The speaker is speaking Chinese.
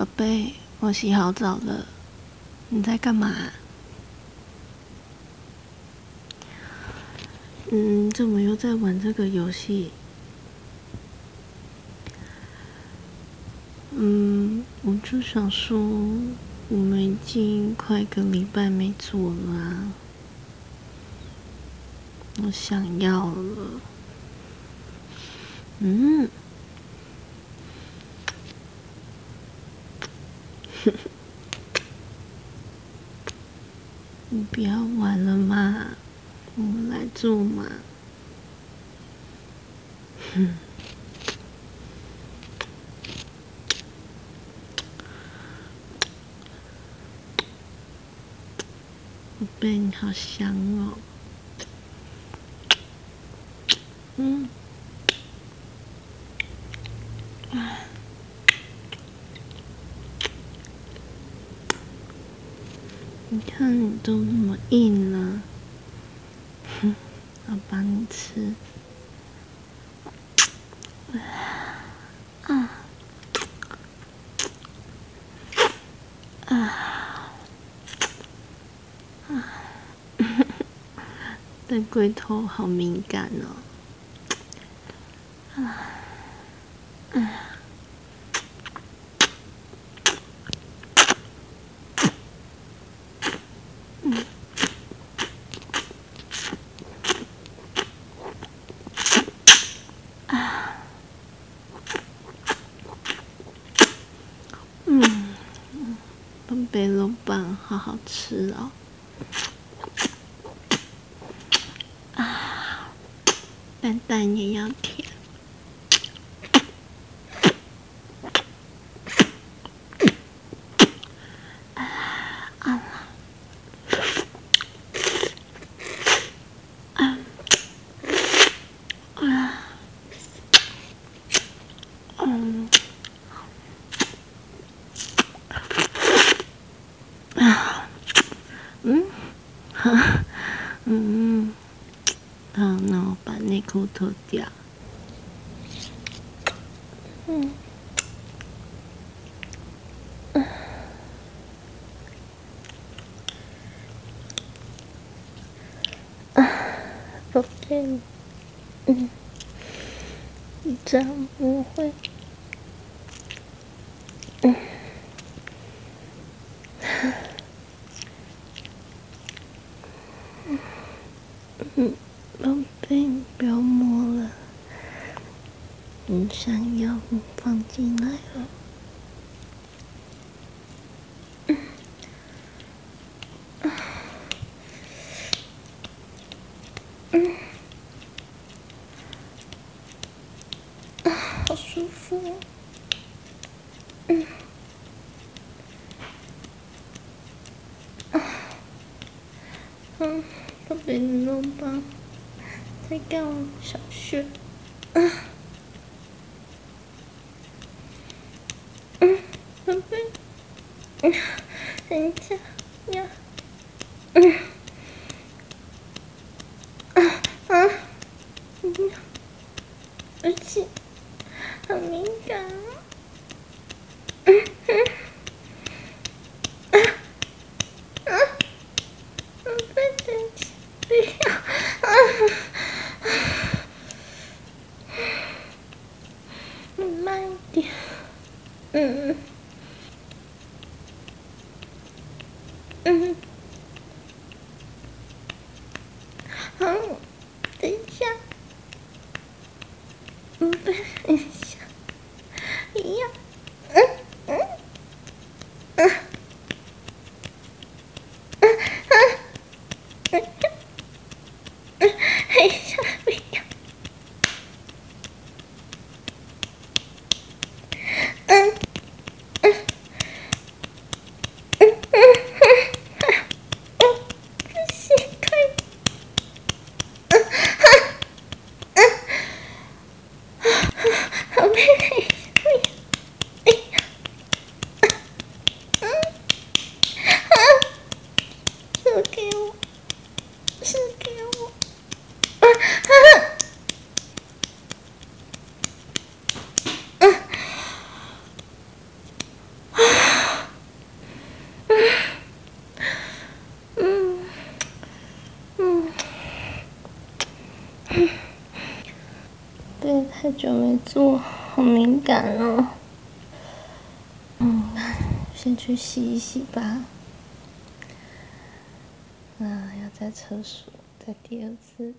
宝贝，我洗好澡了，你在干嘛？嗯，怎么又在玩这个游戏？嗯，我就想说，我们已经快个礼拜没做了，我想要了。嗯。你不要玩了嘛，我们来做嘛。哼，宝贝，你好香哦。嗯。你看，你都那么硬了，哼，我帮你吃。啊啊啊！对龟头好敏感哦。啊。贝肉棒好好吃哦！啊，蛋蛋也要甜。嗯，嗯好，那我把内裤脱掉。嗯，啊，宝贝，嗯，你这样不会，嗯。嗯，宝贝，不要摸了。你想要放进来了。嗯，嗯，啊，好舒服。嗯，啊，嗯。宝贝，你弄吧，在干小穴。嗯，嗯，宝贝，嗯，等一下，呀，嗯，啊啊，嗯，而且很敏感。嗯嗯，嗯，等一下，嗯，等一下，哎呀，嗯嗯嗯嗯嗯嗯，等一下，不要，嗯。太久没做，好敏感哦。嗯，先去洗一洗吧。啊，要在厕所在第二次。